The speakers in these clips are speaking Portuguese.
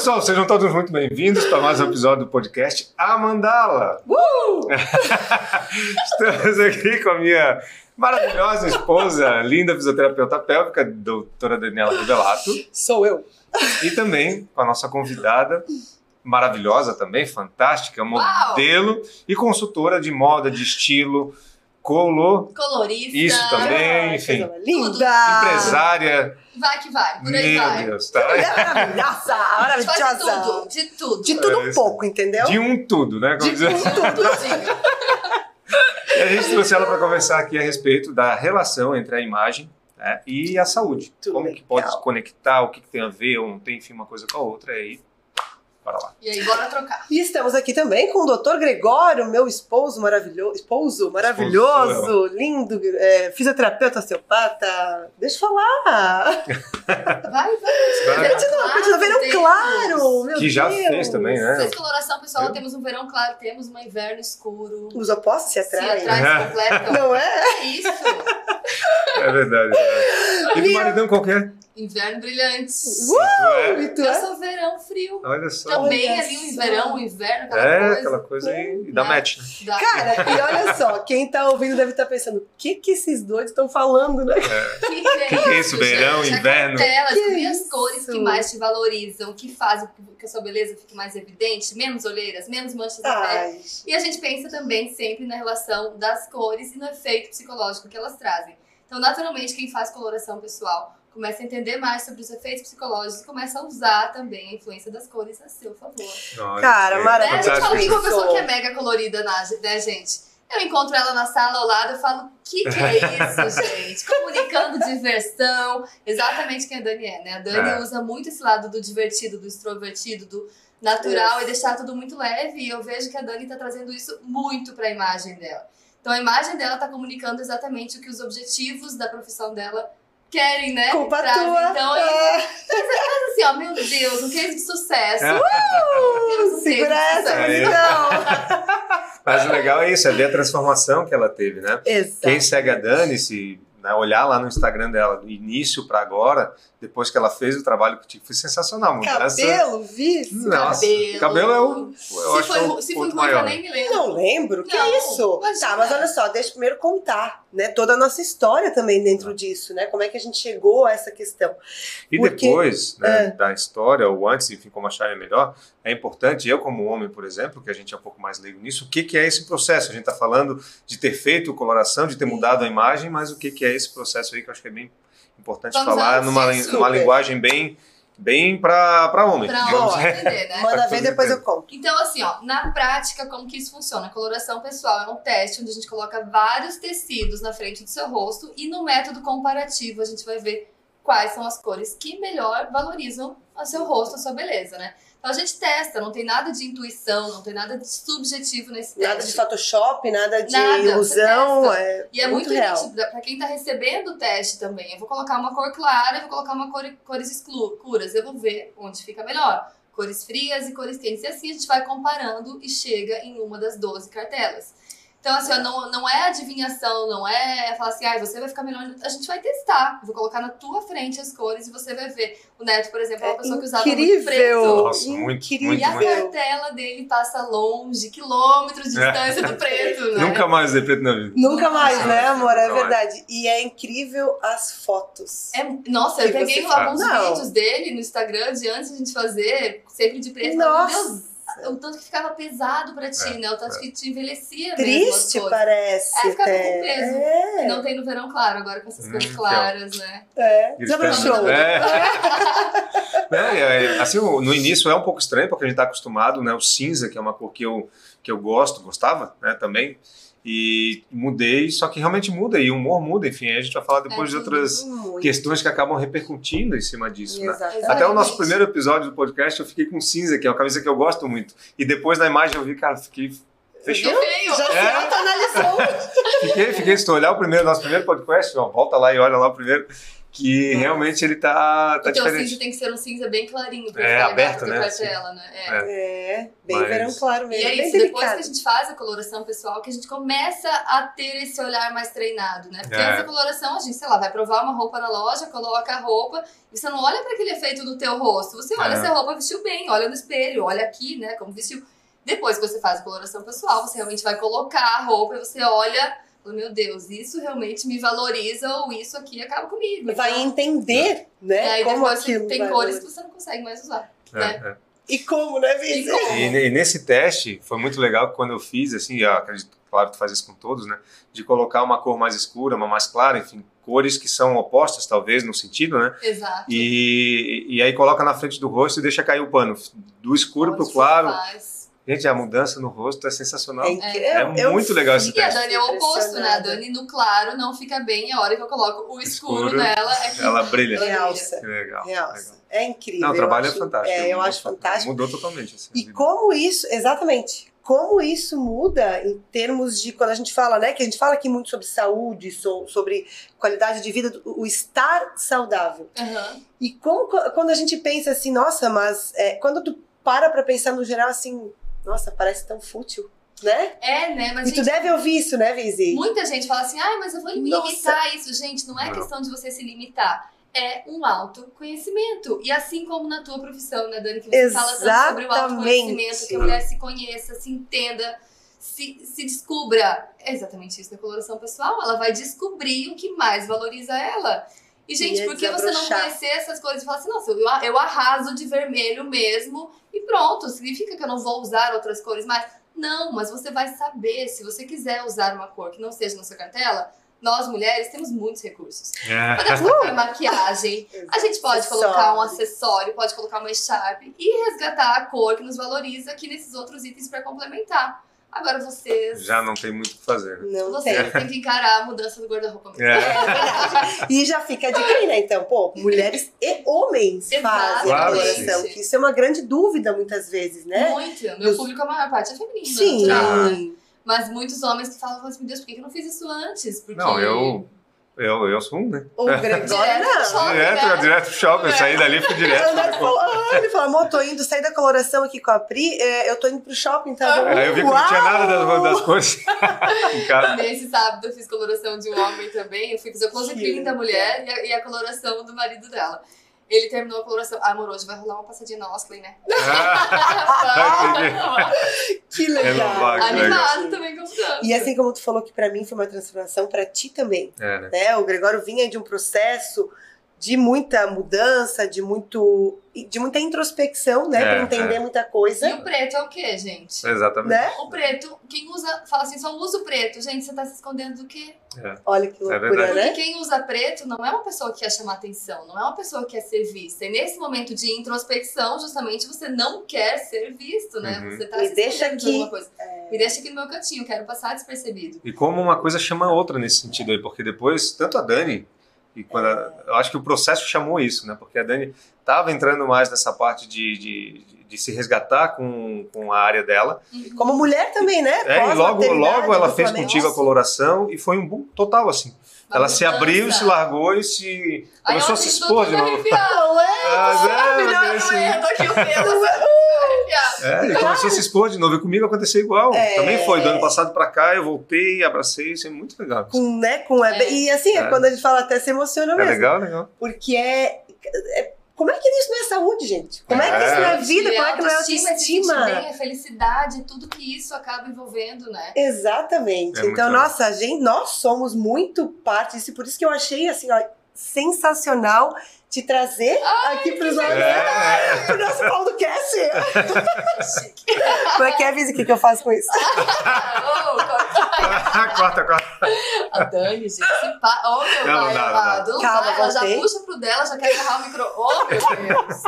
pessoal, sejam todos muito bem-vindos para mais um episódio do podcast A Mandala. Uh! Estamos aqui com a minha maravilhosa esposa, linda fisioterapeuta pélvica, doutora Daniela Revelato. Sou eu. E também com a nossa convidada, maravilhosa também, fantástica, modelo e consultora de moda, de estilo, colo... Colorista. Isso também, Ai, enfim. Linda! Empresária. Vai que vai, por aí Meu vai. Deus, tá? Maravilhosa! A gente faz de Maravilhosa! tudo, de tudo. De tudo É um isso. pouco, entendeu? De um tudo, né? Como De dizer. um tudo. E a gente trouxe ela para conversar aqui a respeito da relação entre a imagem né, e a saúde. Tudo Como que legal. pode se conectar, o que, que tem a ver ou não tem, enfim, uma coisa com a outra. E aí, bora lá. E aí, bora trocar. E estamos aqui também com o Dr. Gregório, meu esposo maravilhoso, esposo maravilhoso, lindo, é, fisioterapeuta osteopata. Deixa eu falar. Vai, vai. Vai. Continua, continua. Verão Deus. claro, meu Que já Deus. fez também, né? Fez coloração, pessoal. Eu? Temos um verão claro, temos um inverno escuro. Os opostos se Se atraem. atrás completo. Não é? É isso. É verdade. É. E do maridão qualquer. Inverno brilhante. É. E tu Eu é? sou verão frio. Olha só. Também Olha ali um só. verão, um inverno, aquela É, coisa. aquela coisa aí. E dá match, né? Dá- Cara, e olha só, quem tá ouvindo deve estar pensando, o que que esses dois estão falando, né? Que que é, Que que é isso? Verão, gente? inverno? Descobrir as cores que mais te valorizam, que fazem com que a sua beleza fique mais evidente, menos olheiras, menos manchas na pele. E a gente pensa também sempre na relação das cores e no efeito psicológico que elas trazem. Então, naturalmente, quem faz coloração pessoal começa a entender mais sobre os efeitos psicológicos e começa a usar também a influência das cores a seu favor. Olha, Cara, é Né? maravilhoso. A gente fala que uma isso. pessoa que é mega colorida, né, gente? Eu encontro ela na sala ao lado, eu falo, que que é isso, gente? Comunicando diversão. Exatamente quem a Dani é, né? A Dani É. usa muito esse lado do divertido, do extrovertido, do natural e deixar tudo muito leve. E eu vejo que a Dani tá trazendo isso muito pra imagem dela. Então a imagem dela tá comunicando exatamente o que os objetivos da profissão dela querem, né? Culpa Trazem. tua. Então, É. assim, ó, meu Deus, um case de sucesso. É. Temos um Segura essa, sucesso. É. então. Mas o legal é isso, é ver a transformação que ela teve, né? Exato. Quem segue a Dani, se né, olhar lá no Instagram dela, do início para agora, depois que ela fez o trabalho que foi sensacional. Mudança. Cabelo, vice? Nossa, Cabelo. cabelo é o. Eu Se acho que é foi, o se foi ruim, eu nem me lembro. Não lembro, que Não, é isso? imagina. Tá, mas olha só, deixa eu primeiro contar, né, toda a nossa história também dentro disso, né, como é que a gente chegou a essa questão. E Porque- depois né, é. da história, ou antes, enfim, como acharem melhor, é importante, eu como homem, por exemplo, que a gente é um pouco mais leigo nisso, o que, que é esse processo? A gente está falando de ter feito coloração, de ter mudado a imagem, mas o que, que é esse processo aí que eu acho que é bem importante Vamos falar numa, numa linguagem bem, bem para homem. Pra onde entender, né? Manda ver, depois eu conto. Então, assim, ó, na prática, como que isso funciona? A coloração pessoal é um teste onde a gente coloca vários tecidos na frente do seu rosto e no método comparativo a gente vai ver quais são as cores que melhor valorizam o seu rosto, a sua beleza, né? Então a gente testa, não tem nada de intuição, não tem nada de subjetivo nesse teste. Nada de Photoshop, nada de Nada, ilusão, é E é muito, real. nítido pra pra quem tá recebendo o teste também. Eu vou colocar uma cor clara, eu vou colocar uma cor, cores escuras. Eu vou ver onde fica melhor. Cores frias e cores quentes. E assim a gente vai comparando e chega em uma das 12 cartelas. Então, assim, ó, não, não é adivinhação, não é falar assim, ah, você vai ficar melhor. A gente vai testar. Eu vou colocar na tua frente as cores e você vai ver. O Neto, por exemplo, é uma pessoa que usava muito incrível, preto. Nossa, muito, incrível. E a muito. cartela dele passa longe, quilômetros de É. distância do preto, né? Nunca mais usei preto na vida. Nunca mais, Nunca né, amor? É verdade. E é incrível as fotos. É, nossa, eu peguei alguns vídeos dele no Instagram de antes de a gente fazer, sempre de preto. Meu Nossa. Deus, o tanto que ficava pesado pra ti, É, né? O tanto é. que te envelhecia mesmo Triste, cores. parece. É, ficava até. com peso. É, Não tem no verão claro, agora com essas Hum, cores que claras, né? é. Desabrochou. pegam- É. É, é, assim, no início é um pouco estranho, porque a gente está acostumado, né? O cinza, que é uma cor que eu, que eu gosto, gostava, né, também. E mudei, só que realmente muda, e o humor muda, enfim, a gente vai falar depois É, de outras Muito. questões que acabam repercutindo em cima disso, né? Até o nosso primeiro episódio do podcast eu fiquei com cinza, que é uma camisa que eu gosto muito. E depois na imagem eu vi, cara, fiquei. Fechou. Feio! Já É. autoanalisou. Fiquei, fiquei, se tu olhar o primeiro, nosso primeiro podcast, ó, volta lá e olha lá o primeiro. Que realmente ele tá, tá Porque o diferente. cinza tem que ser um cinza bem clarinho pra É, ficar aberto, né? com cartela, né? É. É, bem Mas- verão claro E mesmo. é bem isso, depois delicado. que a gente faz a coloração pessoal, que a gente começa a ter esse olhar mais treinado, né? Porque É. antes da coloração, a gente, sei lá, vai provar uma roupa na loja, coloca a roupa, e você não olha para aquele efeito do teu rosto, você olha É. se a roupa vestiu bem, olha no espelho, olha aqui, né, como vestiu. Depois que você faz a coloração pessoal, você realmente vai colocar a roupa e você olha, fala, meu Deus, isso realmente me valoriza ou isso aqui acaba comigo. Vai Então, entender, e né? aí como depois aquilo tem cores que você não consegue mais usar. É, né? é. E como, né, Vizi? E? E, ne- e nesse teste foi muito legal que quando eu fiz, assim, eu acredito, claro, que tu faz isso com todos, né? De colocar uma cor mais escura, uma mais clara, enfim, cores que são opostas, talvez, no sentido, né? Exato. E, e aí coloca na frente do rosto e deixa cair o pano. Do escuro pro Onde claro. faz. Gente, a mudança no rosto é sensacional. É. É Eu- eu muito legal esse fico E a teste. Dani é o oposto, né? A. Dani no claro não fica bem, a hora que eu coloco o escuro, Escuro, nela é que Ela brilha. ela Realça. Que legal. Realça. legal. É incrível. Não, o trabalho eu é acho- fantástico. É, eu Mudou- acho fantástico. Mudou totalmente. Assim, E como isso, exatamente, como isso muda em termos de, quando a gente fala, né, que a gente fala aqui muito sobre saúde, so- sobre qualidade de vida, o estar saudável. Aham. E como co- quando a gente pensa assim, nossa, mas é, quando tu para pra pensar no geral assim, nossa, parece tão fútil, né? É, né? Mas E tu gente, deve ouvir isso, né, Vizi? muita gente fala assim, ai, mas eu vou me Nossa. limitar a isso. Gente, não é Não. questão de você se limitar. É um autoconhecimento. E assim como na tua profissão, né, Dani? Que você fala tanto sobre o Exatamente. autoconhecimento, que a mulher se conheça, se entenda, se, se descubra. É exatamente isso da coloração pessoal. Ela vai descobrir o que mais valoriza ela. E, gente, é por que você não conhecer essas coisas e falar assim, nossa, eu, eu arraso de vermelho mesmo e pronto, significa que eu não vou usar outras cores mais? Não, mas você vai saber, se você quiser usar uma cor que não seja na sua cartela, nós mulheres temos muitos recursos. É. Podemos colocar maquiagem, a gente pode colocar um acessório, pode colocar uma echarpe e resgatar a cor que nos valoriza aqui nesses outros itens para complementar. Agora vocês. Já não tem muito o que fazer. né? Não tem. Vocês têm que encarar a mudança do guarda-roupa mesmo. É. É. E já fica a dica aí, né? Então, pô, mulheres e homens fazem a sim. Que isso é uma grande dúvida muitas vezes, né? Muito. Meu Dos- público, a maior parte é feminino. Sim. natural, né? Mas muitos homens que falam assim, meu Deus, por que que eu não fiz isso antes? Porque... Não, eu, eu, eu sou um, né? O Gregório Direto não. no shopping. Direto, né? direto pro shopping. Eu saí dali, fui direto. Ah, ele falou, amor, tô indo sair da coloração aqui com a Pri, é, eu tô indo pro shopping, tá bom? Aí eu vi que não tinha nada das, das em casa. Nesse sábado eu fiz coloração de um homem também. Eu fui fazer o close clean da mulher e a, e a coloração do marido dela. Ele terminou a coloração. Ah, amor, hoje vai rolar uma passadinha na Osley, né? Ah, Que legal. Renovar, que legal. Animado também com tanto. E assim como tu falou que pra mim foi uma transformação, pra ti também, é, né? né? O Gregório vinha de um processo de muita mudança, de muito de muita introspecção, né, É, Pra entender é. muita coisa, E o preto é o quê, gente? Exatamente. né? O preto, quem usa, fala assim, só usa o preto. Gente, você tá se escondendo do quê? Olha que É loucura. Porque né? quem usa preto não é uma pessoa que quer chamar atenção, não é uma pessoa que quer ser vista. E nesse momento de introspecção, justamente, você não quer ser visto, né? Uhum. Você tá Me se deixa escondendo de aqui. alguma coisa. Me deixa aqui no meu cantinho, quero passar despercebido. E como uma coisa chama a outra nesse sentido aí, porque depois, tanto a Dani, e quando a- eu acho que o processo chamou isso, né? Porque a Dani estava entrando mais nessa parte de, de, de se resgatar com, com a área dela. Uhum. Como mulher também, né? É, e logo, logo ela fez Flamengo. contigo a coloração e foi um boom total, assim. Uma ela se mudança. abriu, se largou e se. Aí começou a se expor de tudo novo. Não é? Ah, é, maravilhoso, mas é Ai, assim. eu tô aqui o. É, e começou a se expor de novo. E comigo aconteceu igual. É. Também foi. Do ano passado pra cá, eu voltei, abracei, isso é muito legal. Com, né, com É. E assim, é. É. quando a gente fala até se emociona É mesmo. legal, legal. Porque é, é- Como é que isso não é saúde, gente? Como é, que isso não é vida? E Como é que não é autoestima, bem, a felicidade, tudo que isso acaba envolvendo, né? Exatamente. É então, nossa, a gente, nós somos muito parte disso. Por isso que eu achei assim, ó, sensacional te trazer aqui para os nossos. É. Pro nosso podcast. Como é que é, Vise? O que, que eu faço com isso? Oh, corta. corta, corta. A Dani, gente, se pá. Oh, meu Não, pai não amado. Não Calma, ela já puxa pro dela, já quer agarrar o micro. Oh, meu Deus.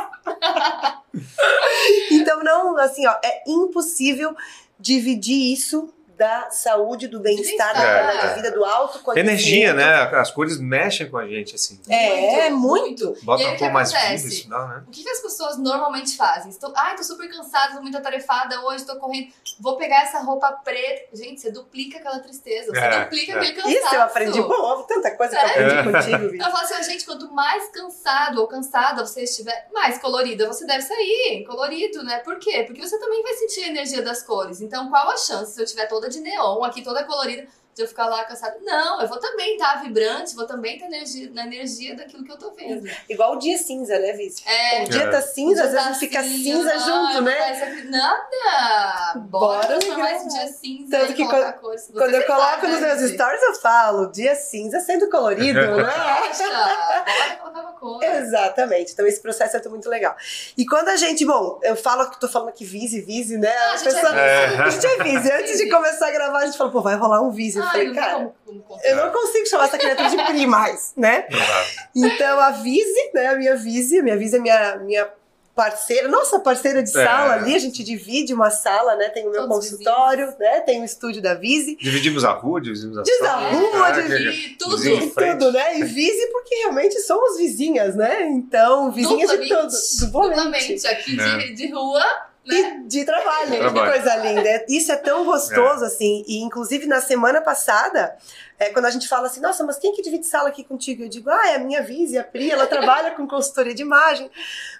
Então, não, assim, ó, é impossível dividir isso da saúde, do bem-estar, da qualidade é. de vida, do autoconhecimento. Energia, né? As cores mexem com a gente, assim. É, muito. Bota E aí, uma o cor que mais viva, isso dá, né? O que, que as pessoas normalmente fazem? Estou, ai, tô super cansada, tô muito atarefada hoje, tô correndo. Vou pegar essa roupa preta. Gente, você duplica aquela tristeza, você É, duplica é. aquele cansaço. Isso eu aprendi. Bom, tanta coisa que eu Sério? aprendi contigo, Vitor. Então, eu falo assim, gente, quanto mais cansado ou cansada você estiver, mais colorida você deve sair. Colorido, né? Por quê? Porque você também vai sentir a energia das cores. Então, qual a chance se eu tiver toda de neon, aqui toda colorida, de eu ficar lá cansada? Não, eu vou também estar vibrante, vou também estar energia, na energia daquilo que eu tô vendo. Igual o dia cinza, né, Vici? É, O dia tá cinza, às vezes fica cinza junto, né? Nada! Bora, Bora esse dia cinza Tanto que cores. Você Quando eu coloco nos meus stories, eu falo, dia cinza sendo colorido, né? Poxa, bora colocar cor. Exatamente. Então esse processo é muito legal. E quando a gente, bom, eu falo que tô falando aqui vise, vise, né? Ah, a A gente é pessoa- vise. a gente é vise. Antes de começar a gravar, a gente falou, pô, vai rolar um vise. Eu Ai, falei, não cara, como, como eu não consigo chamar essa criatura de Pri mais, né? Exato. Então a Vise, né? A minha Vise, a minha Vise é minha, minha parceira, nossa parceira de É. sala ali, a gente divide uma sala, né? Tem o meu Todos consultório, né? Tem o estúdio da Vise. Dividimos a rua, dividimos a Diz a rua, É, que- E tudo. E tudo, né? E Vise porque realmente somos vizinhas, né? Então, vizinhas de tudo. Duplamente. Duplamente. Aqui É. de, de rua, né? E de trabalho, que Trabalho. coisa linda. Isso é tão gostoso, assim. E, inclusive, na semana passada, é, quando a gente fala assim, nossa, mas quem que divide sala aqui contigo? Eu digo, ah, é a minha Vise, a Pri, ela trabalha com consultoria de imagem.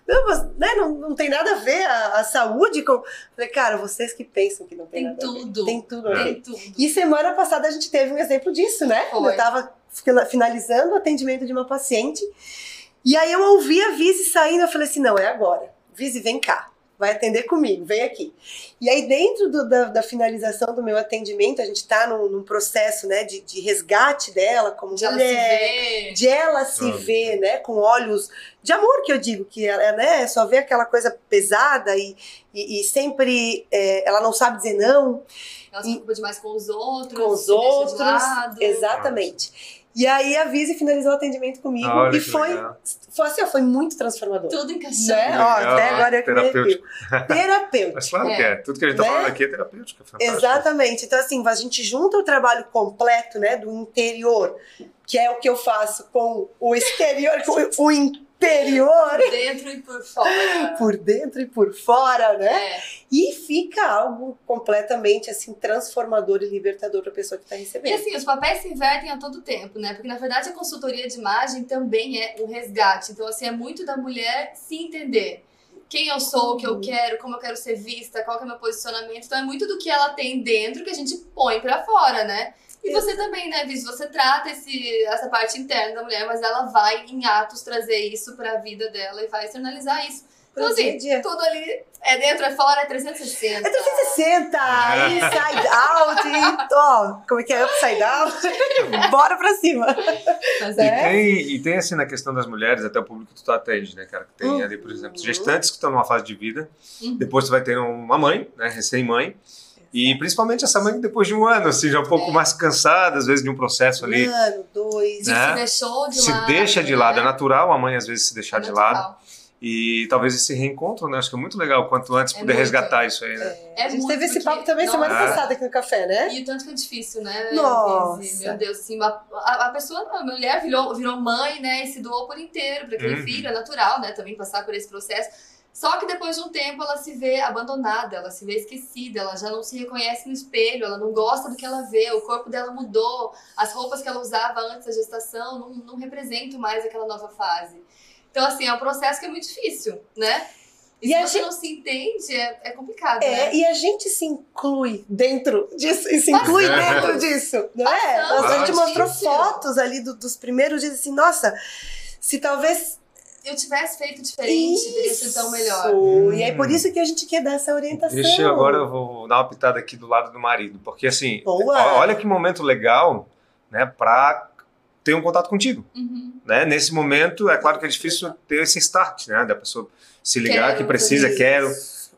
Não, mas né, não, não tem nada a ver a, a saúde com... Falei, cara, vocês que pensam que não tem, Tem nada a ver. tudo. Tem tudo. Tem tudo. E semana passada a gente teve um exemplo disso, né? Foi. Eu tava fina- finalizando o atendimento de uma paciente e aí eu ouvi a Vise saindo, eu falei assim, não, é agora. Vise, vem cá. Vai atender comigo, vem aqui. E aí, dentro do- da, da finalização do meu atendimento, a gente está num, num processo né, de, de resgate dela como De ela se mulher, ver. de ela se Ah, ver, né, com olhos de amor, que eu digo, que ela né, só vê aquela coisa pesada e, e, e sempre é, ela não sabe dizer não Ela se preocupa demais com os outros. com os outros. Exatamente. E aí a Vise finalizou o atendimento comigo Olha e foi, legal. foi assim, ó, foi muito transformador. Tudo encaixando. Né? Ó, até agora eu me terapêutico. Terapêutico. Mas claro É. que é. Tudo que a gente tá Né? falando aqui é terapêutico. É. Exatamente. Então, assim, a gente junta o trabalho completo, né, do interior, que é o que eu faço com o exterior, com o interior, Por dentro e por fora. por dentro e por fora, né? É. E fica algo completamente, assim, transformador e libertador para a pessoa que está E recebendo. assim, os papéis se invertem a todo tempo, né? Porque na verdade a consultoria de imagem também é um resgate. Então, assim, é muito da mulher se entender. Quem eu sou, o que eu quero, como eu quero ser vista, qual que é o meu posicionamento. Então é muito do que ela tem dentro que a gente põe pra fora, né? E você também, né, Viz? Você trata esse, essa parte interna da mulher, mas ela vai em atos trazer isso pra vida dela e vai externalizar isso. Então, a assim, dia. tudo ali é dentro, é fora, é 360. É 360, inside out, e, ó, como é que é? Upside down. Bora pra cima. Mas E É. tem, e tem assim na questão das mulheres, até o público que tu atende, né, cara? Que tem Uhum. ali, por exemplo, gestantes que estão numa fase de vida, Uhum. depois tu vai ter uma mãe, né, recém-mãe, e principalmente essa mãe depois de um ano, assim, já um pouco É. mais cansada, às vezes de um processo ali, Um ano, dois. Né? se deixou de se lado. deixa de lado, é né? natural a mãe às vezes se deixar É de lado, natural. e talvez esse reencontro, né, acho que é muito legal, quanto antes É poder muito. resgatar isso aí, né? É a gente muito, teve esse papo também semana Nossa. passada aqui no café, né? E o tanto que é difícil, né? Nossa. Meu Deus, a, a, a pessoa, a mulher virou, virou mãe, né? E se doou por inteiro para aquele Uhum. filho, é natural, né? Também passar por esse processo. Só que depois de um tempo ela se vê abandonada, ela se vê esquecida, ela já não se reconhece no espelho, ela não gosta do que ela vê, o corpo dela mudou, as roupas que ela usava antes da gestação não, não representam mais aquela nova fase. Então, assim, é um processo que é muito difícil, né? E, E se a você gente- não se entende, é, é complicado, É, né? e a gente se inclui dentro disso, e se inclui Bastante. dentro disso, não é? Bastante. A gente mostrou Bastante. fotos ali do- dos primeiros dias, assim, nossa, se talvez eu tivesse feito diferente, teria sido tão melhor. Isso. E é Hum. por isso que a gente quer dar essa orientação. Deixa eu agora eu vou dar uma pitada aqui do lado do marido, porque assim, Boa. olha que momento legal, né, pra ter um contato contigo, Uhum. né? Nesse momento, é claro que é difícil ter esse start, né, da pessoa se ligar Quero que precisa, Isso. quero,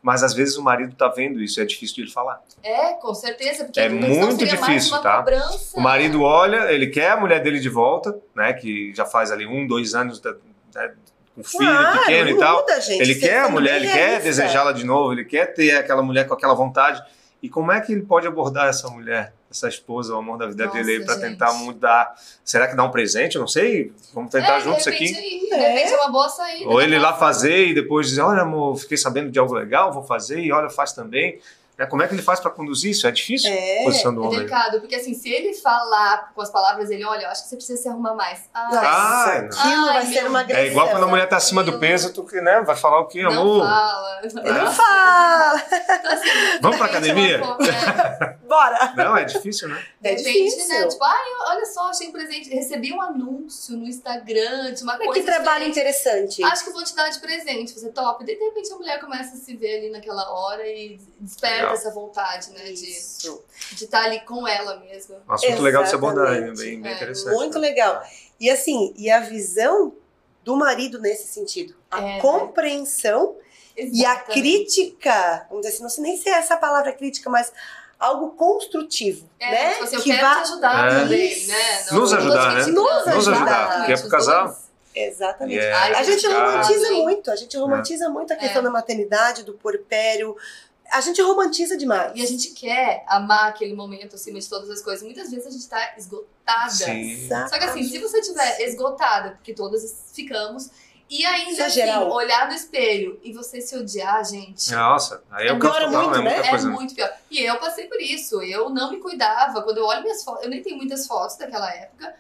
mas às vezes o marido tá vendo isso, é difícil de ele falar. É, com certeza, porque É muito difícil, uma tá? cobrança. O marido olha, ele quer a mulher dele de volta, né, que já faz ali um, dois anos da- né, com filho Claro, pequeno e tal. muda, gente. Ele quer a mulher, ele quer desejá-la de novo, ele quer ter aquela mulher com aquela vontade. E como é que ele pode abordar essa mulher, essa esposa, o amor da vida Nossa, dele aí, pra gente. tentar mudar? Será que dá um presente? Eu não sei. Vamos tentar É, juntos de repente, aqui. de É. repente é uma boa saída. Ou né? ele lá fazer e depois dizer: Olha, amor, fiquei sabendo de algo legal, vou fazer, e olha, faz também. Né, Como é que ele faz pra conduzir isso? É difícil? É. posição do É homem. delicado, porque assim, se ele falar com as palavras dele, olha, eu acho que você precisa se arrumar mais. Ah, Ah, aquilo Ai, vai ser uma Deus. É igual quando a mulher tá acima do Aquilo. peso, tu que, né, vai falar o quê, não amor? fala. Ele não fala. Então, assim, Vamos pra é academia? uma forma, né? Bora. Não, é difícil, né? De É repente, difícil. né? Tipo, ai, olha só, achei um presente. Recebi um anúncio no Instagram de uma Olha coisa. que trabalho diferente. interessante. Acho que vou te dar de presente, você top. De repente a mulher começa a se ver ali naquela hora e desperta Legal. essa vontade, né? De Isso. de estar ali com ela mesma. Um assunto legal de se abordar? Exatamente. bem, bem É, interessante. Muito legal. E assim, e a visão do marido nesse sentido. A É, né? compreensão e a Exatamente. crítica, vamos dizer assim, não sei nem se é essa palavra crítica, mas algo construtivo, É, né? tipo assim, eu que quero vá- te ajudar É. também, né? Nos tô ajudar, né? Nos ajudar, Exatamente, porque é pro os casal. dois. Exatamente. É, Ai, A gente cara. romantiza Sim. muito, a gente romantiza muito a questão É. da maternidade, do porpério. A gente romantiza demais. E a gente quer amar aquele momento acima de todas as coisas. Muitas vezes a gente tá esgotada. Sim. Só que assim, se você estiver esgotada, porque todas ficamos, e ainda é assim, geral. olhar no espelho e você se odiar, gente. Nossa, aí é É muito, é muita né? É muito pior. E eu passei por isso. Eu não me cuidava. Quando eu olho minhas fotos, eu nem tenho muitas fotos daquela época.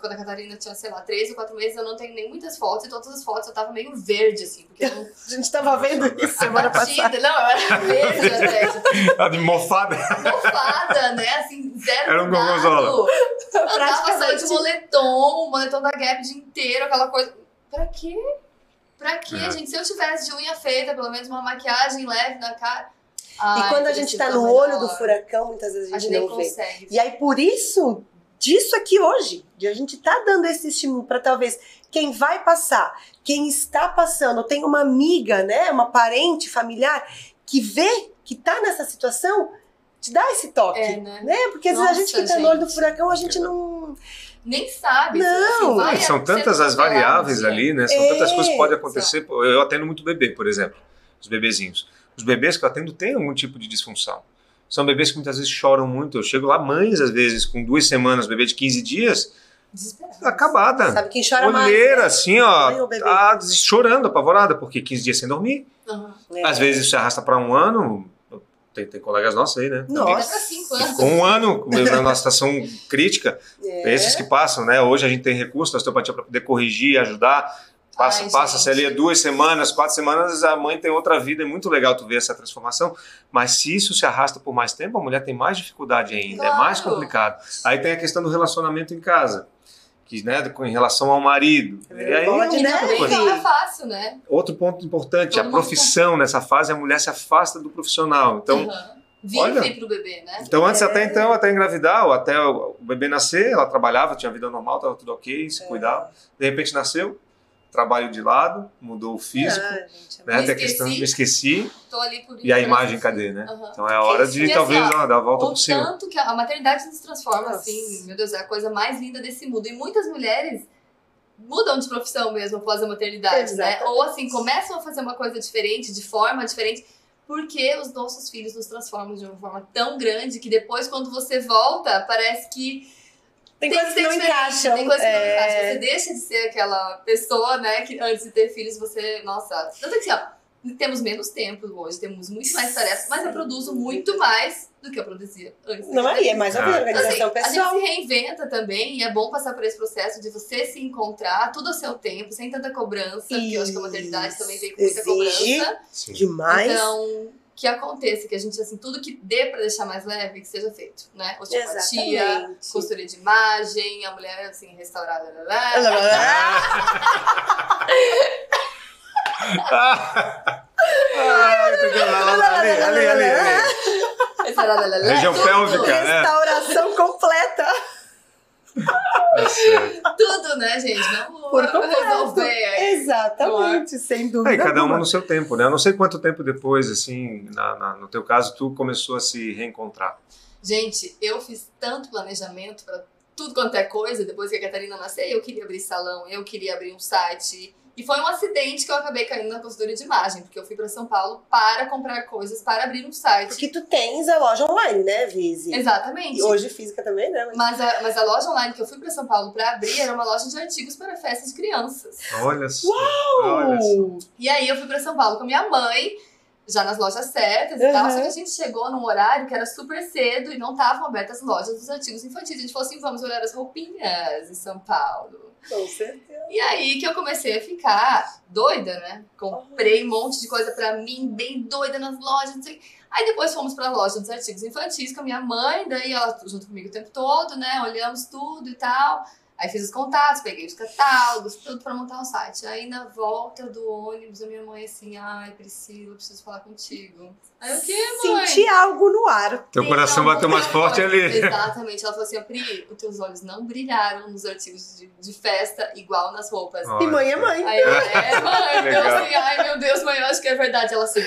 Quando a Catarina tinha, sei lá, três ou quatro meses, eu não tenho nem muitas fotos. E todas as fotos eu tava meio verde, assim. Porque eu não... A gente tava vendo isso semana passada. Não, eu era verde até. tipo, de mofada. mofada, né? Assim, zero Era um gorgonzola. Eu tava saindo de moletom, moletom da Gap o dia inteiro, aquela coisa. Pra quê? Pra quê, É. gente? Se eu tivesse de unha feita, pelo menos uma maquiagem leve na cara. E quando a gente tá tão no olho do furacão, muitas vezes a a gente gente nem não vê. consegue. E aí, por isso, disso aqui hoje, de a gente tá dando esse estímulo para talvez quem vai passar, quem está passando, tem uma amiga, né, uma parente, familiar, que vê que tá nessa situação, te dá esse toque. É, né? Né? Porque às vezes a gente que Nossa, tá no olho do gente. furacão, a gente não. Nem sabe. Não. assim, vai são tantas as variáveis ali, né? São É, tantas coisas que podem acontecer. Eu atendo muito bebê, por exemplo, os bebezinhos. Os bebês que eu atendo têm algum tipo de disfunção. São bebês que muitas vezes choram muito. Eu chego lá, mães, às vezes, com duas semanas, bebê de 15 dias, acabada. Sabe quem chora mais? Olheira, né? assim, ó, bebê? tá chorando, apavorada, porque 15 dias sem dormir. Uhum. É. Às vezes isso se arrasta para um ano. Tem, tem colegas nossos aí, né? Nossa. Cinco anos. Com um ano, na situação crítica, É. esses que passam, né? Hoje a gente tem recurso da osteopatia para poder corrigir, ajudar. Passa, Ai, passa-se gente. ali duas semanas, quatro semanas, a mãe tem outra vida. É muito legal tu ver essa transformação. Mas se isso se arrasta por mais tempo, a mulher tem mais dificuldade ainda, é mais Claro. complicado. Aí tem a questão do relacionamento em casa, que, né, em relação ao marido. É E aí, verdade, E né? não é fácil, né? outro ponto importante, Todo a profissão nessa fase, a mulher se afasta do profissional. Então, Uhum. Vive olha. pro bebê, né? Então, antes É. até então, até engravidar, ou até o o bebê nascer, ela trabalhava, tinha vida normal, estava tudo ok, se É. cuidava. De repente nasceu, trabalho de lado, mudou o físico, Ah, gente, né? Tem a questão, me esqueci, Tô ali por e a imagem assim. cadê, né? Uhum. Então é a hora de E assim, talvez ó, ó, dar a volta por cima. tanto que a maternidade nos transforma, Nossa. assim, meu Deus, é a coisa mais linda desse mundo. E muitas mulheres mudam de profissão mesmo após a maternidade, né? Exatamente. Ou assim, começam a fazer uma coisa diferente, de forma diferente, porque os nossos filhos nos transformam de uma forma tão grande que depois, quando você volta, parece que Tem, tem coisas que ser não encaixam. Tem coisas que não é. encaixam. Você deixa de ser aquela pessoa, né, que antes de ter filhos você, nossa, tanto que assim, ó, temos menos tempo hoje, temos muito mais tarefas, mas eu produzo muito mais do que eu produzia antes. Não, aí é mais uma Ah. Então, assim, organização a gente pessoal. se reinventa também e é bom passar por esse processo de você se encontrar tudo ao seu tempo, sem tanta cobrança, porque eu acho que a maternidade também vem com muita Exige. cobrança. Demais. Então, que aconteça, que a gente, assim, tudo que dê pra deixar mais leve, que seja feito, né? Osteopatia, Exatamente. costura de imagem, a mulher, assim, restaurada. lá, lá, lá. Ah, ali, ali, né? Restauração completa. Tá. Tudo, né, gente? Não Por resolver. aí. Exatamente, sem dúvida. Aí, cada uma alguma. no seu tempo, né? Eu não sei quanto tempo depois, assim, na, na- no teu caso, tu começou a se reencontrar. Gente, eu fiz tanto planejamento pra tudo quanto é coisa, depois que a Catarina nasceu, eu queria abrir salão, eu queria abrir um site. E foi um acidente que eu acabei caindo na consultoria de imagem, porque eu fui para São Paulo para comprar coisas para abrir um site. Porque tu tens a loja online, né, Vise? Exatamente. E hoje física também, né? Mas a, mas a loja online que eu fui para São Paulo para abrir era uma loja de artigos para festas de crianças. Olha só. Olha só. E aí eu fui para São Paulo com minha mãe, já nas lojas certas e tal. Uhum. Só que a gente chegou num horário que era super cedo e não estavam abertas as lojas dos artigos infantis. A gente falou assim: vamos olhar as roupinhas em São Paulo. Com certeza. E aí que eu comecei a ficar doida, né? Comprei um monte de coisa pra mim, bem doida nas lojas, não sei. Aí depois fomos pra loja dos artigos infantis com a minha mãe, daí ela junto comigo o tempo todo, né? Olhamos tudo e tal. Aí fiz os contatos, peguei os catálogos, tudo pra montar um site. Aí na volta do ônibus, a minha mãe assim, ai, Priscila, eu preciso falar contigo. Aí o quê, mãe? Senti algo no ar. Teu coração bateu mais forte ali. Exatamente. Ela falou assim, Pri, os teus olhos não brilharam nos artigos de, de festa igual nas roupas. Olha E mãe é mãe. Aí eu, é, mãe, então assim, ai meu Deus, mãe, eu acho que é verdade. Ela assim,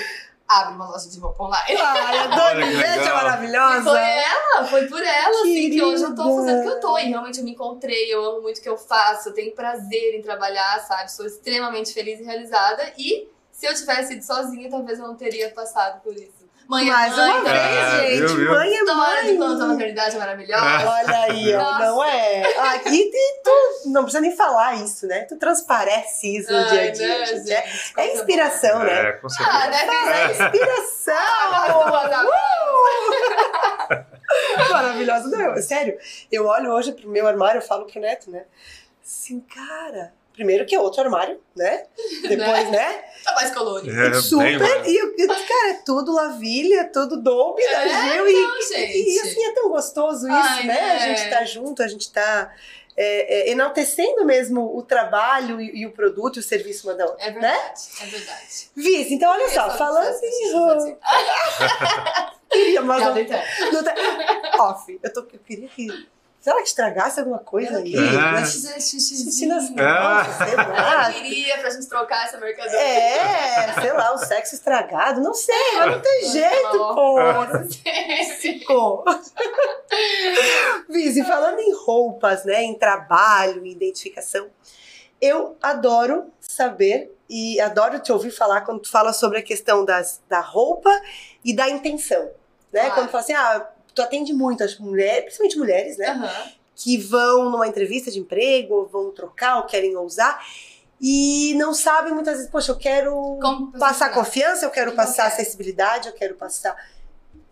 abre uma loja de roupa online. Ai, a Olha dona que Ivete é maravilhosa. Foi ela, foi por ela, assim, que hoje eu tô fazendo o que eu tô. E realmente eu me encontrei, eu amo muito o que eu faço, eu tenho prazer em trabalhar, sabe? Sou extremamente feliz e realizada. E se eu tivesse ido sozinha, talvez eu não teria passado por isso. Mãe é Mais mãe, uma né? vez, Ah, gente. viu, viu? Mãe é História de mãe. maternidade é maravilhosa. Olha aí, ó, não é? Ah, e, e tu não precisa nem falar isso, né? Tu transparece isso no dia a Ai, dia, né, gente. É, é inspiração, né? É, com certeza. boa. Ah, né? É inspiração! Maravilhosa. Não, é sério. Eu olho hoje pro meu armário, eu falo pro Neto, né? Assim, cara. Primeiro que é outro armário, né? Depois, né? Tá mais colorido. É, bem, Super. mano. E, eu- cara, é tudo Lavilha, tudo Dolby da É, Gil. E, Não, gente. e assim é tão gostoso isso, Ai, né? né? A gente tá junto, a gente tá é, é, enaltecendo mesmo o trabalho e, e o produto e o serviço uma da outra. É verdade, é verdade. Vice, então olha só, falando em. Queria, mas Piada não, não tá- Off, eu, tô, eu queria que. Será que estragasse alguma coisa Eu aí? Ah. fazer xixizinho. Xixi nas Ah. calças, sei lá. Eu queria pra gente trocar essa mercadoria. É, sei lá, o sexo estragado, não sei, mas não tem jeito, Não. pô. Sim. Pô. Vizi, falando em roupas, né, em trabalho, em identificação, eu adoro saber e adoro te ouvir falar quando tu fala sobre a questão das, da roupa e da intenção, né? Claro. Quando tu fala assim, ah, tu atende muito as mulheres, principalmente mulheres, né? Aham. que vão numa entrevista de emprego, ou vão trocar, ou querem ousar, e não sabem muitas vezes, poxa, eu quero Como passar confiança, eu quero passar acessibilidade, eu quero passar.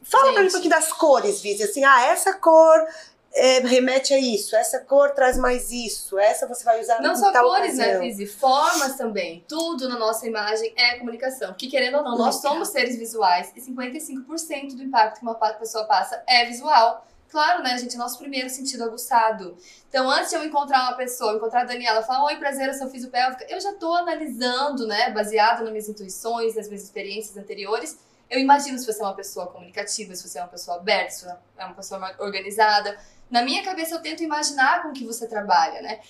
Fala pra mim um Gente. pouquinho das cores, Vizi, assim, ah, essa cor é, remete a isso, essa cor traz mais isso, essa você vai usar Não só cores, né, ocasião. Visi? Formas também. Tudo na nossa imagem é comunicação. Que querendo ou não, nós somos seres visuais e 55% do impacto que uma pessoa passa é visual. Claro, né, gente? É nosso primeiro sentido aguçado. Então, antes de eu encontrar uma pessoa, encontrar a Daniela, falar, oi, prazer, eu sou fisiopélvica, eu já tô analisando, né, baseado nas minhas intuições, nas minhas experiências anteriores, eu imagino se você é uma pessoa comunicativa, se você é uma pessoa aberta, se você é uma pessoa organizada. Na minha cabeça, eu tento imaginar com que você trabalha, né?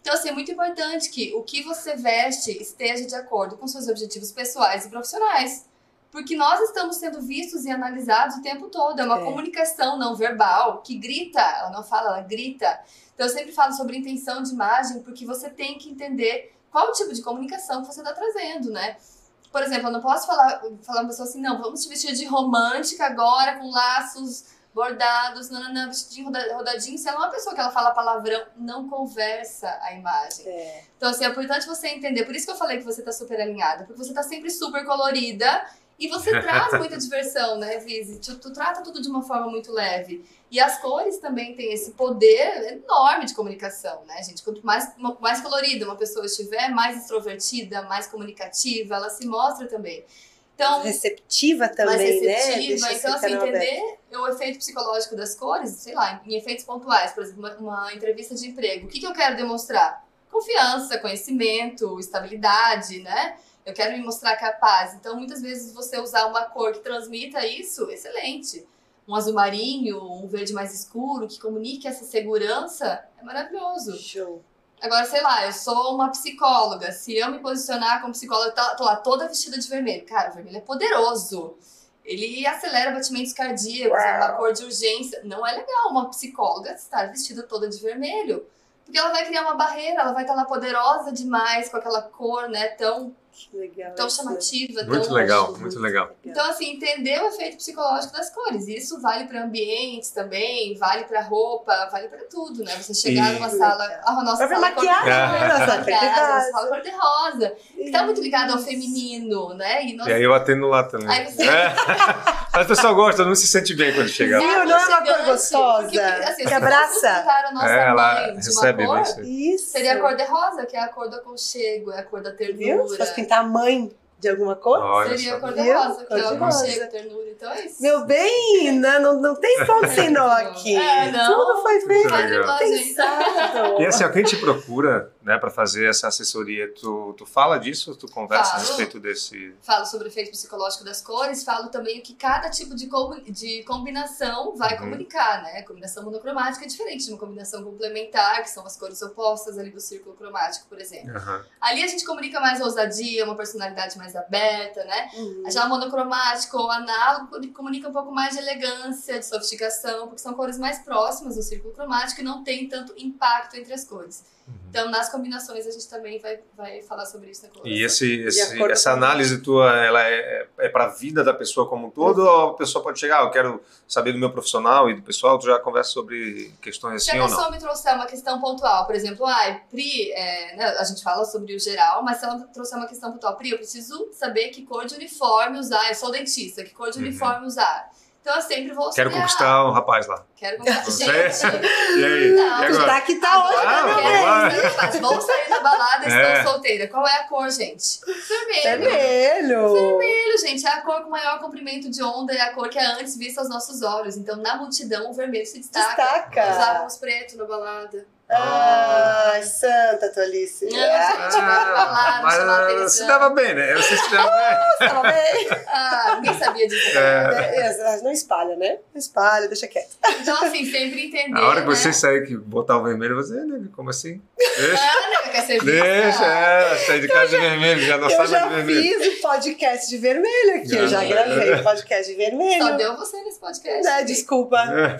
Então, assim, é muito importante que o que você veste esteja de acordo com seus objetivos pessoais e profissionais. Porque nós estamos sendo vistos e analisados o tempo todo. É uma É. comunicação não verbal que grita, ela não fala, ela grita. Então, eu sempre falo sobre intenção de imagem, porque você tem que entender qual o tipo de comunicação que você está trazendo, né? Por exemplo, eu não posso falar, falar uma pessoa assim, não, vamos te vestir de romântica agora, com laços bordados, nananã, vestidinho roda- rodadinho. Se ela é uma pessoa que ela fala palavrão, não conversa a imagem. É. Então, assim, é importante você entender. Por isso que eu falei que você tá super alinhada. Porque você tá sempre super colorida e você traz muita diversão, né, Vise? Tu, tu trata tudo de uma forma muito leve. E as cores também têm esse poder enorme de comunicação, né, gente? Quanto mais, mais colorida uma pessoa estiver, mais extrovertida, mais comunicativa, ela se mostra também. Então, Receptiva mais também, né? receptiva. Deixa esse então, assim, entender o efeito psicológico das cores, sei lá, em efeitos pontuais, por exemplo, uma, uma entrevista de emprego. O que, que eu quero demonstrar? Confiança, conhecimento, estabilidade, né? Eu quero me mostrar capaz. Então, muitas vezes, você usar uma cor que transmita isso, excelente. Um azul marinho, um verde mais escuro, que comunique essa segurança, é maravilhoso. Show. Agora, sei lá, eu sou uma psicóloga. Se eu me posicionar como psicóloga, tô lá toda vestida de vermelho. Cara, o vermelho é poderoso. Ele acelera batimentos cardíacos, é uma cor de urgência. Não é legal uma psicóloga estar vestida toda de vermelho. Porque ela vai criar uma barreira, ela vai estar lá poderosa demais com aquela cor, né, tão Legal, tão chamativa, Muito tão legal, muito legal. Então, assim, entender o efeito psicológico das cores. Isso vale para ambientes também, vale para roupa, vale para tudo, né? Você chegar E- numa sala, a nossa sala né? Nossa, maquiagem, a cor-de-rosa. sala cor-de-rosa, que tá muito ligado ao feminino, né? E nós E aí eu atendo lá também. Aí você- É. Mas o pessoal gosta, não se sente bem quando chega lá. Viu? Não é uma cor gostosa, porque, assim, que se abraça. a nossa É, ela mãe de recebe cor, isso. Seria a cor de rosa, que é a cor do aconchego, é a cor da Viu? Ternura. fosse pintar a mãe de alguma cor. Olha Seria a só. cor de Viu? rosa, que Cor é o de aconchego, rosa. ternura. Então é isso. Meu bem, não, não, não tem ponto sem nó aqui. É, não. Tudo foi feito, legal. pensado. E assim, ó, quem te procura né, para fazer essa assessoria, tu, tu fala disso? Tu conversa a Falo. respeito desse. Falo sobre o efeito psicológico das cores, falo também o que cada tipo de, co- de combinação vai Uhum. comunicar, né? A combinação monocromática é diferente de uma combinação complementar, que são as cores opostas ali do círculo cromático, por exemplo. Aham. Ali a gente comunica mais ousadia, uma personalidade mais aberta, né? Uhum. Já o monocromático ou análogo comunica um pouco mais de elegância, de sofisticação, porque são cores mais próximas do círculo cromático e não tem tanto impacto entre as cores. Uhum. Então, nas combinações, a gente também vai, vai falar sobre isso na coloração. E esse, esse- essa análise tua, ela é, é para a vida da pessoa como um todo, ou a pessoa pode chegar, ah, eu quero saber do meu profissional e do pessoal, tu já conversa sobre questões Se assim a ou não? pessoa me trouxer uma questão pontual, por exemplo, ah, Pri, é, né, a gente fala sobre o geral, mas se ela trouxer uma questão pontual, Pri, eu preciso saber que cor de uniforme usar, eu sou dentista, que cor de Uhum. uniforme usar. Então eu sempre vou Quero conquistar um rapaz lá. Quero conquistar. Você? Gente, E aí? Não, e Tu agora? tá que tá hoje, Ah, vamos vou sair da balada e estou É. solteira. Qual é a cor, gente? Vermelho. Vermelho. Vermelho, gente, é a cor com maior comprimento de onda, é a cor que é antes vista aos nossos olhos. Então, na multidão, o vermelho se destaca. Destaca. Usávamos preto na balada. Ai, santa Tolice. Não, gente, lá, não chamar mas atenção. se dava bem, né? Você se dava bem. Tava bem. Ah, ninguém sabia disso. É, Não espalha, né? Não espalha, deixa quieto. Então, assim, sempre entender. Na hora que né? você sair que botar o vermelho, você, né? Como assim? Deixa, Ah, nega, quer ser vista? deixa, é, sair de casa de vermelho, já não Eu sabe já de vermelho. fiz um podcast de vermelho aqui. Eu já Ah. gravei um podcast de vermelho. Só deu você nesse podcast. Né, desculpa. É.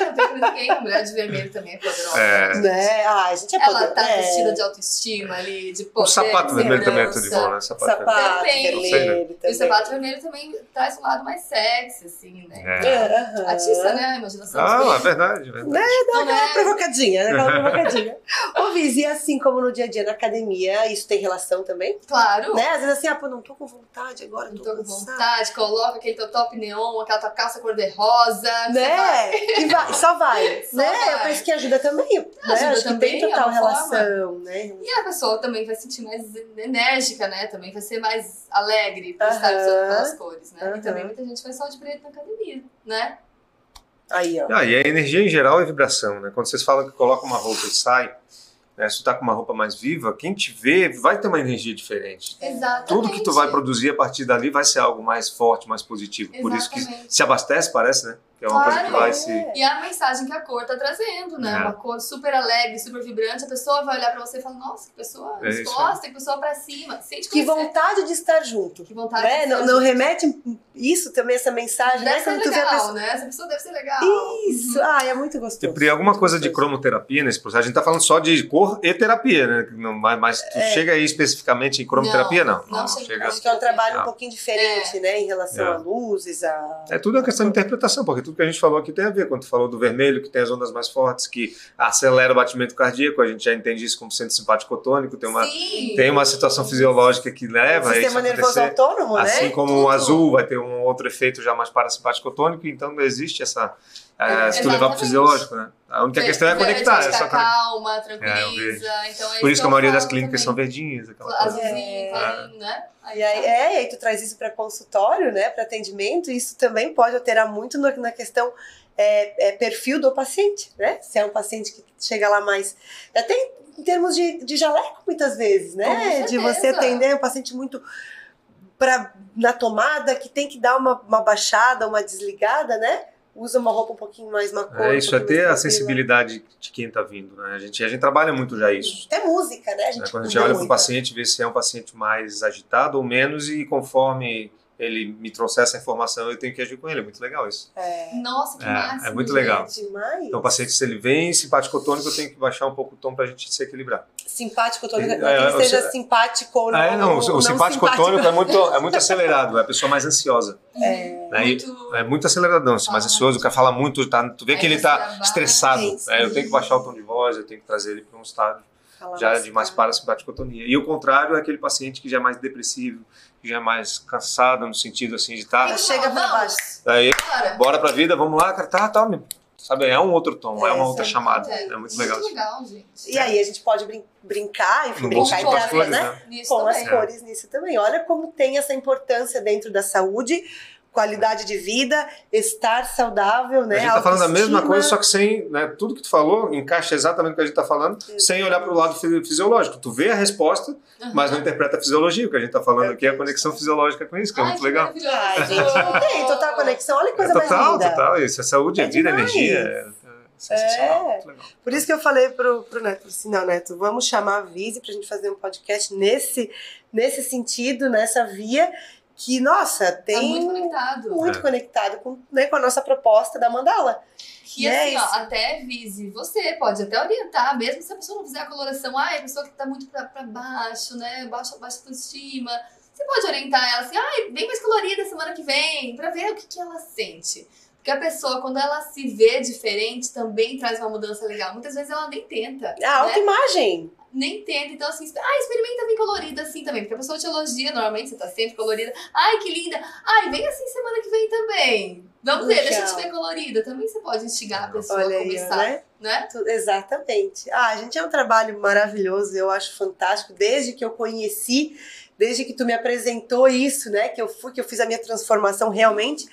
É, não tem pra ninguém. Mulher de vermelho também é poderosa. É. Né? Ai, a gente é Ela poder- tá é. vestida de autoestima ali, de poder, O sapato vermelho também é tudo de bom, né? Sapato vermelho. Sapato Também. vermelho E também. o sapato vermelho também traz um lado mais sexy, assim, né? É. É, aham. Atiça, né? A imaginação. Ah, é verdade, é verdade. Não Aquela é? provocadinha, né? Aquela provocadinha. Ô, Viz, e assim como no dia a dia na academia, isso tem relação também? Claro. Né? Às vezes assim, ah, pô, não tô com vontade agora, Não tô, tô com cansada. vontade, coloca aquele teu top neon, aquela tua calça cor-de-rosa. você vai. Né? E vai, só vai. Só né? vai. Eu penso que ajuda também. né? Ajuda Acho também, que tem total é uma relação, né? E a pessoa também vai se sentir mais enérgica, né? Também vai ser mais alegre por estar Aham. usando aquelas cores, né? Aham. E também muita gente vai só de preto na academia, né? Aí, ó. Ah, e a energia em geral é vibração, né? Quando vocês falam que coloca uma roupa e sai, né? se tu tá com uma roupa mais viva, quem te vê vai ter uma energia diferente. Exatamente. Tudo que tu vai produzir a partir dali vai ser algo mais forte, mais positivo. Por isso que Exatamente. se abastece, parece, né? Que é uma coisa que Claro. vai se. E a mensagem que a cor tá trazendo, né? É. Uma cor super alegre, super vibrante. A pessoa vai olhar pra você e falar: Nossa, que pessoa É disposta, que pessoa pra cima. Sente Que você. vontade de estar junto. Que vontade Né? de Não, ser não junto. remete isso também, essa mensagem, Deve né? ser Quando tu legal, pessoa. né? Essa pessoa deve ser legal. Isso, ah, é muito gostoso. Tipo, e alguma Muito coisa de gostoso. cromoterapia nesse processo? A gente tá falando só de cor e terapia, né? Não, mas, mas tu chega aí especificamente em cromoterapia, não. Não, não chega. chega. Acho que é um trabalho Não. um pouquinho diferente, né? Em relação É. a luzes, a. É tudo uma questão de interpretação, porque tudo que a gente falou aqui tem a ver. Quando tu falou do vermelho, que tem as ondas mais fortes, que acelera o batimento cardíaco, a gente já entende isso como sendo simpático tônico, tem uma, Sim. tem uma situação fisiológica que leva a isso Sistema nervoso autônomo, Assim né? como o azul vai ter um outro efeito já mais parasimpático tônico, então não existe essa. É, se tu levar pro Exatamente. fisiológico, né? A única questão é Verde, conectar. É só calma, É, o tranquiliza. então é Por isso que a maioria das clínicas são também. verdinhas. Aquela coisa. Azulzinho, É. clarinho, né? E aí, é, e aí tu traz isso para consultório, né, para atendimento, e isso também pode alterar muito no- na questão é, é, perfil do paciente, né? Se é um paciente que chega lá mais. Até em, em termos de, de jaleco, muitas vezes, né? De você atender um paciente muito pra, na tomada, que tem que dar uma, uma baixada, uma desligada, né? Usa uma roupa um pouquinho mais cor. É um isso, é pouquinho ter a sensibilidade de quem está vindo. Né? A, gente, a gente trabalha muito já isso. Até música, né? A gente Quando a gente olha para o paciente, vê se é um paciente mais agitado ou menos, e conforme ele me trouxer essa informação, eu tenho que agir com ele. É muito legal isso. É. Nossa, que É, máximo. é muito legal. gente. Demais. Então, o paciente, se ele vem simpático ou tônico, eu tenho que baixar um pouco o tom pra gente se equilibrar. Simpático tônico, É, não é que é, seja o- simpático ou não. Ah, é, não, o, o não simpático tônico é muito, é muito acelerado, é a pessoa mais ansiosa. É. Né? Muito... É muito aceleradão, assim, mais Ah. ansioso, o cara fala muito, tá, tu vê Aí que ele tá abaixa. estressado. Sim, né? Eu tenho que baixar o tom de voz, eu tenho que trazer ele para um estado Fala já mais de mais parasimpaticotonia. E o contrário é aquele paciente que já é mais depressivo, que já é mais cansado no sentido assim de estar. Já chega pra baixo. Daí, Bora. bora pra vida, vamos lá, cara, tá, tá, sabe, é um outro tom, é, É, uma outra chamada. É, É muito legal. Muito isso. legal, gente. E aí a gente pode brin- brincar, enfim, No brincar entre aspas, cores, né? né? Com as também. cores nisso também. Olha como tem essa importância dentro da saúde, qualidade de vida, estar saudável, né? A gente tá falando a mesma coisa, só que sem, né, tudo que tu falou encaixa exatamente o que a gente tá falando, sem olhar para o lado fi- fisiológico. Tu vê a resposta, Uhum. mas não interpreta a fisiologia. O que a gente tá falando aqui é a conexão fisiológica com isso, que é muito legal. Ai, gente, não tem total conexão. Olha que É coisa mais total, linda. total. Isso é saúde, é, É vida, demais. energia. É, é. É. Por isso que eu falei pro, pro Neto, assim, não, Neto, vamos chamar a Vise pra gente fazer um podcast nesse, nesse sentido, nessa via, que, nossa, Tá tem muito conectado. muito É. conectado com, né, com a nossa proposta da mandala. Que É assim, ó, até vise, você pode até orientar, mesmo se a pessoa não fizer a coloração, ah, é a pessoa que tá muito pra, pra baixo, né? Baixa, baixa autoestima. Você pode orientar ela assim, ai, vem mais colorida semana que vem, pra ver o que, que ela sente. Porque a pessoa, quando ela se vê diferente, também traz uma mudança legal. Muitas vezes ela nem tenta. A né? autoimagem. Nem tenta. Então, assim, ah, experimenta vir colorida assim também. Porque a pessoa te elogia, normalmente você tá sempre colorida. Ai, que linda. Ai, vem assim semana que vem também. Vamos ver, deixa eu te ver colorida. Também você pode instigar a pessoa Olha a aí, começar, né? né? Tu- Exatamente. Ah, a gente é um trabalho maravilhoso, eu acho fantástico. Desde que eu conheci, desde que tu me apresentou isso, né? Que eu fui, que eu fiz a minha transformação realmente,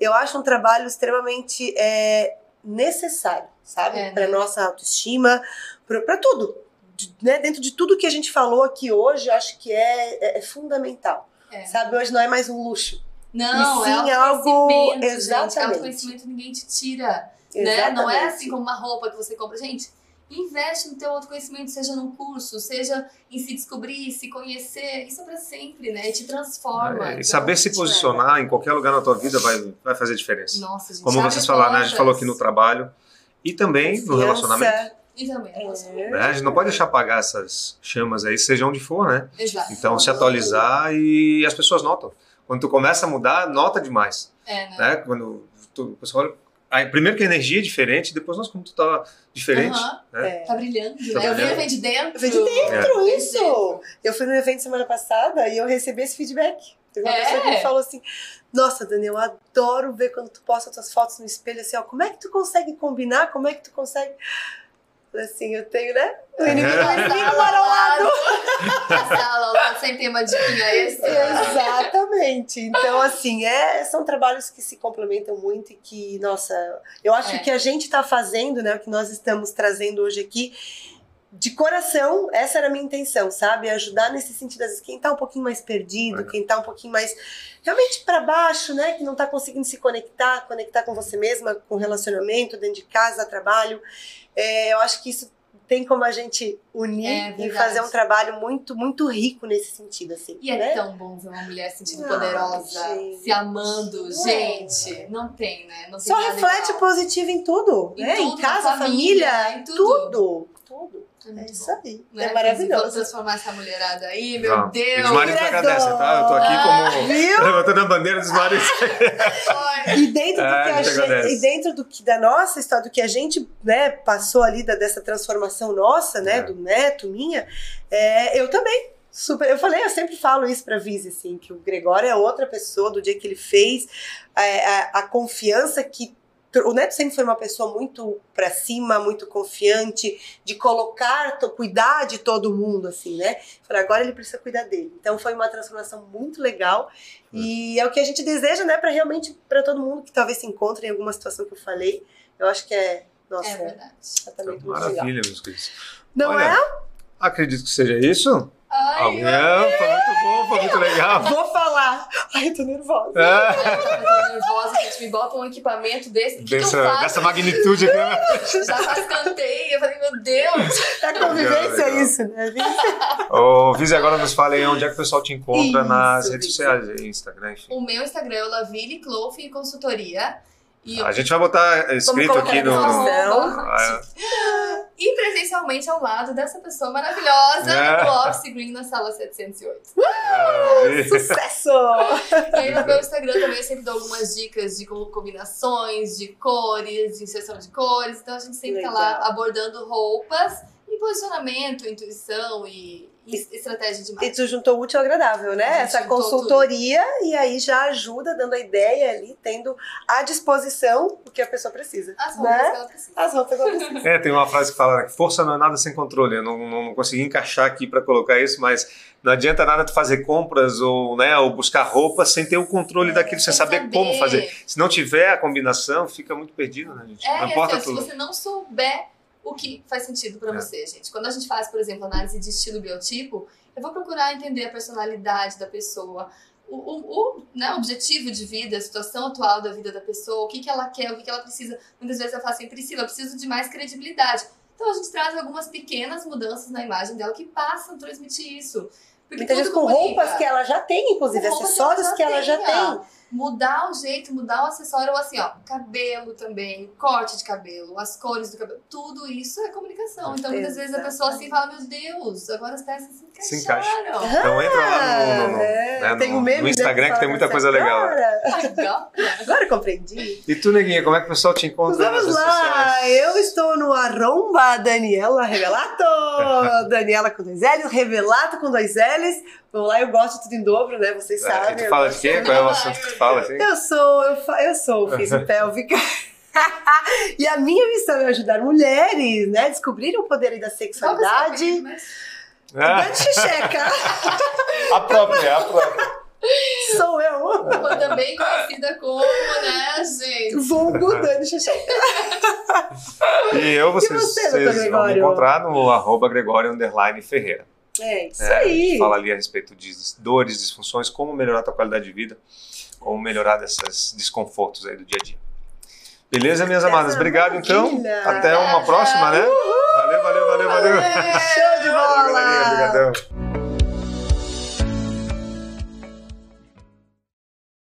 eu acho um trabalho extremamente é, necessário, sabe? É, né? Para nossa autoestima, para tudo. De- né? Dentro de tudo que a gente falou aqui hoje, eu acho que é, é- é fundamental. É. Sabe, hoje não é mais um luxo. Não, E sim, é algo- autoconhecimento, gente. exatamente. Autoconhecimento ninguém te tira, né? Não é Exatamente. assim como uma roupa que você compra. Gente, investe no teu autoconhecimento, seja num curso, seja em se descobrir, se conhecer. Isso é pra sempre, né? Te transforma. É, Então, e saber se posicionar em qualquer lugar na tua vida vai, vai fazer diferença. Nossa, gente. Como vocês falaram, né? A gente falou aqui no trabalho e também no relacionamento. E também, no relacionamento. né? A gente não pode deixar apagar essas chamas aí, seja onde for, né? Exato. Então, se atualizar e as pessoas notam. Quando tu começa a mudar, nota demais. É, né? Né? Quando tu, o pessoal olha. primeiro que a energia é diferente, depois, nossa, como tu tá diferente. Aham. né? É. Tá brilhando, Tá né? O brilho brilhando. vem de dentro. Vem de dentro, de isso! Eu fui no evento semana passada e eu recebi esse feedback. Teve uma É? pessoa que me falou assim: Nossa, Dani, eu adoro ver quando tu posta tuas fotos no espelho assim, ó. Como é que tu consegue combinar? Como é que tu consegue. Assim, eu tenho, né? O inimigo, o mora ao lado. A sala ao lado, sempre tem uma diquinha extra. Exatamente. Então, assim, é, são trabalhos que se complementam muito e que, nossa, eu acho É. que a gente está fazendo, né, o que nós estamos trazendo hoje aqui, de coração, essa era a minha intenção, sabe? Ajudar nesse sentido, às vezes, quem tá um pouquinho mais perdido, É. quem tá um pouquinho mais realmente para baixo, né? Que não tá conseguindo se conectar, conectar com você mesma, com relacionamento, dentro de casa, trabalho. É, eu acho que isso tem como a gente unir É e fazer um trabalho muito, muito rico nesse sentido, assim. E é né? tão bom ver uma mulher se sentindo Ah, poderosa, gente. se amando. É. Gente, não tem, né? Não tem Só reflete igual. positivo em tudo, Em né? tudo, em casa, família, família, em tudo. tudo. Tudo. É isso aí. Né? É Vamos maravilhoso. transformar essa mulherada aí, meu Não. E Deus. os maridos agradecem, tá? Eu tô aqui como Viu? levantando a bandeira dos maridos. E dentro do É, que a a gente agradece. e dentro do que da nossa história, do que a gente né, passou ali da, dessa transformação nossa, né, É. do neto, minha, é, eu também. Super, eu falei, eu sempre falo isso pra Vise, assim, que o Gregório é outra pessoa do dia que ele fez, é, a, a confiança que o Neto sempre foi uma pessoa muito pra cima, muito confiante, de colocar, cuidar de todo mundo, assim, né? Falei, agora ele precisa cuidar dele. Então foi uma transformação muito legal e é o que a gente deseja, né, para realmente para todo mundo que talvez se encontre em alguma situação que eu falei. Eu acho que é, nossa, é é verdade. exatamente muito legal. Maravilha, meus queridos. Não Olha, é? Acredito que seja isso. Ai, Alguém, foi muito bom, foi muito legal. Vou falar. Ai, eu tô nervosa. É. Eu tô nervosa, gente, me bota um equipamento desse. Que, que eu Dessa, faço? dessa magnitude aqui. né? Já cantei. Eu falei, meu Deus. É convivência Legal. isso, né? Ô, Vise, agora nos fale aí onde é que o pessoal te encontra Isso, nas redes sociais, Instagram, enfim. O meu Instagram é o Laville Clothing Consultoria. A gente vai botar escrito aqui no. descrição. Ah, E presencialmente ao lado dessa pessoa maravilhosa É. do Office Green na sala 708. é, Sucesso! E aí no meu Instagram também eu sempre dou algumas dicas de co- combinações, de cores, de inserção de cores. Então a gente sempre tá Legal. lá abordando roupas e posicionamento, intuição e estratégia de E marketing. tu juntou útil ao agradável, né? Essa consultoria e aí já ajuda dando a ideia ali, tendo à disposição o que a pessoa precisa. As roupas né? que ela precisa. As roupas que ela precisa. É, tem uma frase que fala que força não é nada sem controle. Eu não, não, não consegui encaixar aqui para colocar isso, mas não adianta nada tu fazer compras ou, né, ou buscar roupa sem ter o controle daquilo, sem saber, saber. como fazer. Se não tiver a combinação, fica muito perdido, né, gente? É, não importa se tudo. você não souber o que faz sentido pra É. você, gente. Quando a gente faz, por exemplo, análise de estilo biotipo, eu vou procurar entender a personalidade da pessoa, o, o, o, né, objetivo de vida, a situação atual da vida da pessoa, o que, que ela quer, o que, que ela precisa. Muitas vezes eu falo assim, Priscila, eu preciso de mais credibilidade. Então a gente traz algumas pequenas mudanças na imagem dela que passam a transmitir isso. Porque Muitas vezes com comunica. roupas que ela já tem, inclusive, acessórios que ela já tenha. tem. Mudar o jeito, mudar o acessório, ou assim, ó, cabelo também, corte de cabelo, as cores do cabelo, tudo isso é comunicação. Então, muitas vezes a pessoa assim fala, meu Deus, agora as peças se Se encaixaram. Então entra lá no, no- no- É, né, tem no- um meme no né, Instagram que tem muita coisa legal. Agora, Legal. agora eu compreendi. E tu, Neguinha, como é que o pessoal te encontra nas Vamos redes lá, sociais? eu estou no arromba Daniela Revelato. Daniela com dois L's, Revelato com dois L's. Vamos lá, eu gosto de tudo em dobro, né? Vocês É, sabem. e tu fala de quê? Qual é o assunto que tu fala, assim? Eu sou, eu, fa- eu sou fisiopélvica. e a minha missão é ajudar mulheres, né? Descobrirem o poder aí da é sexualidade. Ah, Dani Checheca, a própria, a própria. sou eu. Também conhecida como, né, gente? Vulgo Dani Checheca. E eu, vocês, você, doutor vocês vão me encontrar no arroba Gregório Underline Ferreira. É isso É, a gente aí. fala ali a respeito de dores, disfunções, como melhorar a tua qualidade de vida, como melhorar desses desconfortos aí do dia a dia. Beleza, minhas amadas? Obrigado, então. Até uma próxima, né? Valeu, valeu, valeu, valeu. Show de bola! Obrigadão.